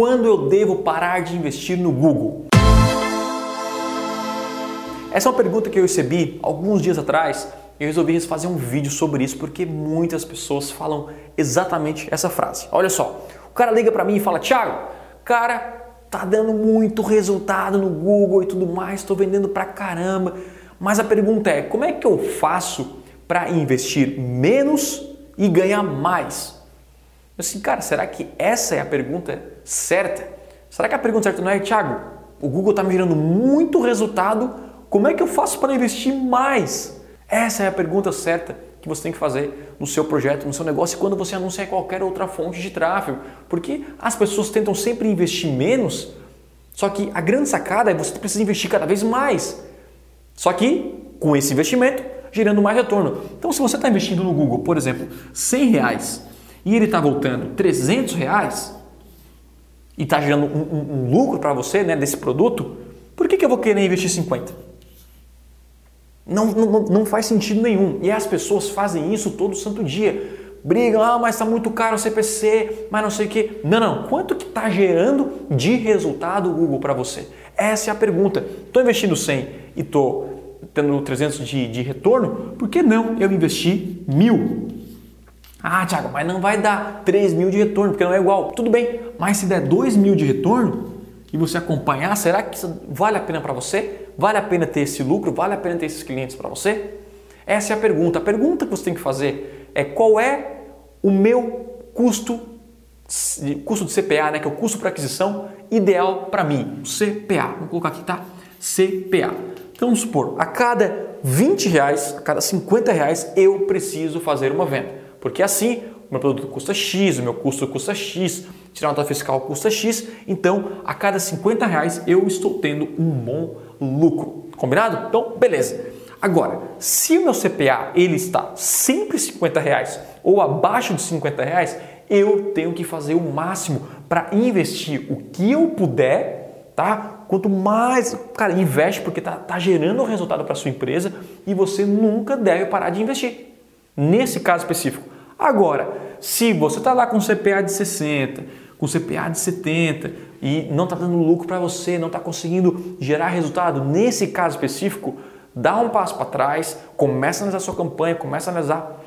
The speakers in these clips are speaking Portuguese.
quando eu devo parar de investir no Google? Essa é uma pergunta que eu recebi alguns dias atrás eu resolvi fazer um vídeo sobre isso porque muitas pessoas falam exatamente essa frase. Olha só, o cara liga para mim e fala: Thiago, cara, tá dando muito resultado no Google e tudo mais, estou vendendo pra caramba. Mas a pergunta é: como é que eu faço para investir menos e ganhar mais? Assim, cara, será que essa é a pergunta certa? Será que a pergunta certa não é, Thiago, o Google está me gerando muito resultado como é que eu faço para investir mais? Essa é a pergunta certa que você tem que fazer no seu projeto, no seu negócio, quando você anunciar qualquer outra fonte de tráfego. Porque as pessoas tentam sempre investir menos, só que a grande sacada é você precisa investir cada vez mais. Só que com esse investimento, gerando mais retorno. Então, se você está investindo no Google, por exemplo, 100 reais e ele está voltando 300 reais e está gerando um, um, um lucro para você né, desse produto, por que, que eu vou querer investir 50? Não, não, não faz sentido nenhum. E as pessoas fazem isso todo santo dia. Brigam, ah, mas está muito caro o CPC, mas não sei o que. Não, não. Quanto que está gerando de resultado o Google para você? Essa é a pergunta. Estou investindo 100 e estou tendo 300 de, de retorno, por que não eu investir mil? Ah, Thiago, mas não vai dar 3 mil de retorno, porque não é igual. Tudo bem, mas se der 2 mil de retorno e você acompanhar, será que vale a pena para você? Vale a pena ter esse lucro? Vale a pena ter esses clientes para você? Essa é a pergunta. A pergunta que você tem que fazer é qual é o meu custo, custo de CPA, né, que é o custo por aquisição ideal para mim, CPA. Vamos colocar aqui, tá? CPA. Então vamos supor, a cada 20 reais, a cada 50 reais eu preciso fazer uma venda. Porque assim, o meu produto custa X, o meu custo custa X, tirar nota fiscal custa X, então a cada 50 reais eu estou tendo um bom lucro. Combinado? Então, beleza. Agora, se o meu CPA ele está sempre 50 reais ou abaixo de 50 reais, eu tenho que fazer o máximo para investir o que eu puder, tá? Quanto mais, cara, investe porque tá, tá gerando resultado para sua empresa e você nunca deve parar de investir. Nesse caso específico. Agora, se você está lá com CPA de 60, com CPA de 70, e não está dando lucro para você, não está conseguindo gerar resultado, nesse caso específico, dá um passo para trás, começa a analisar sua campanha, começa a analisar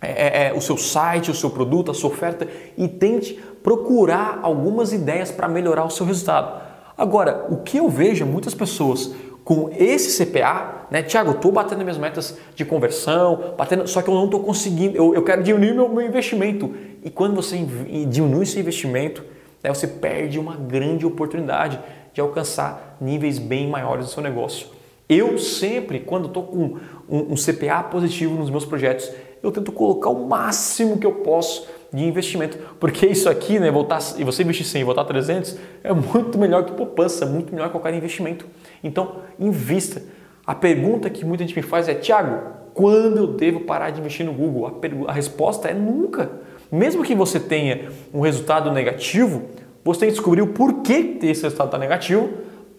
é, é, é, o seu site, o seu produto, a sua oferta e tente procurar algumas ideias para melhorar o seu resultado. Agora, o que eu vejo é muitas pessoas com esse CPA, né, Tiago, estou batendo minhas metas de conversão, batendo, só que eu não estou conseguindo, eu, eu quero diminuir meu, meu investimento. E quando você diminui seu investimento, né, você perde uma grande oportunidade de alcançar níveis bem maiores do seu negócio. Eu sempre, quando estou com um, um, CPA positivo nos meus projetos, eu tento colocar o máximo que eu posso de investimento, porque isso aqui, né, voltar, e você investir 100 e voltar 300, é muito melhor que poupança, muito melhor que qualquer investimento. Então, invista. A pergunta que muita gente me faz é, Tiago, quando eu devo parar de investir no Google? A, a resposta é nunca. Mesmo que você tenha um resultado negativo, você tem que descobrir o porquê esse resultado está negativo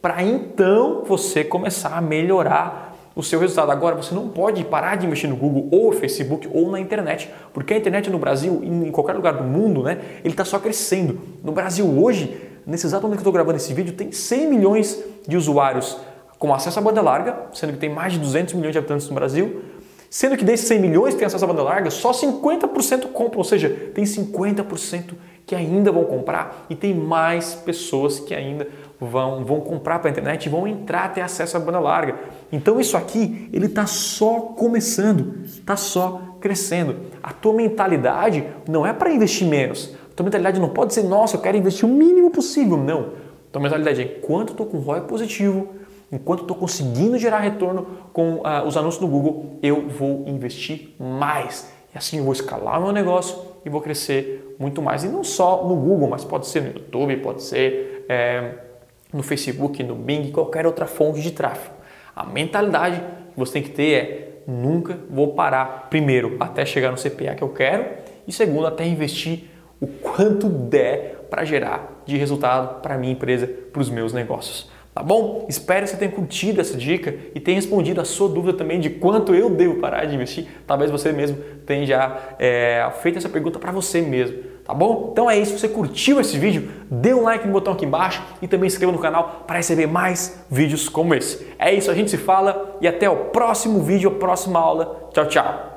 para então você começar a melhorar o seu resultado. Agora, você não pode parar de investir no Google ou Facebook ou na internet, porque a internet no Brasil e em qualquer lugar do mundo, né, ele está só crescendo. No Brasil hoje, nesse exato momento que eu estou gravando esse vídeo, tem 100 milhões de usuários com acesso à banda larga, sendo que tem mais de 200 milhões de habitantes no Brasil, Sendo que desses 100 milhões que têm acesso à banda larga, só 50% compram, ou seja, tem 50% que ainda vão comprar e tem mais pessoas que ainda vão, vão comprar para a internet e vão entrar ter acesso à banda larga. Então isso aqui, ele está só começando, está só crescendo. A tua mentalidade não é para investir menos. A tua mentalidade não pode ser, nossa, eu quero investir o mínimo possível. Não. A tua mentalidade é, enquanto eu estou com ROI positivo, enquanto estou conseguindo gerar retorno com uh, os anúncios no Google, eu vou investir mais. E assim eu vou escalar meu negócio e vou crescer muito mais. E não só no Google, mas pode ser no YouTube, pode ser é, no Facebook, no Bing, qualquer outra fonte de tráfego. A mentalidade que você tem que ter é nunca vou parar, primeiro, até chegar no CPA que eu quero, e segundo, até investir o quanto der para gerar de resultado para minha empresa, para os meus negócios. Tá bom? Espero que você tenha curtido essa dica e tenha respondido a sua dúvida também de quanto eu devo parar de investir. Talvez você mesmo tenha já é, feito essa pergunta para você mesmo. Tá bom? Então é isso, se você curtiu esse vídeo, dê um like no botão aqui embaixo e também se inscreva no canal para receber mais vídeos como esse. É isso, a gente se fala e até o próximo vídeo, a próxima aula. Tchau, tchau!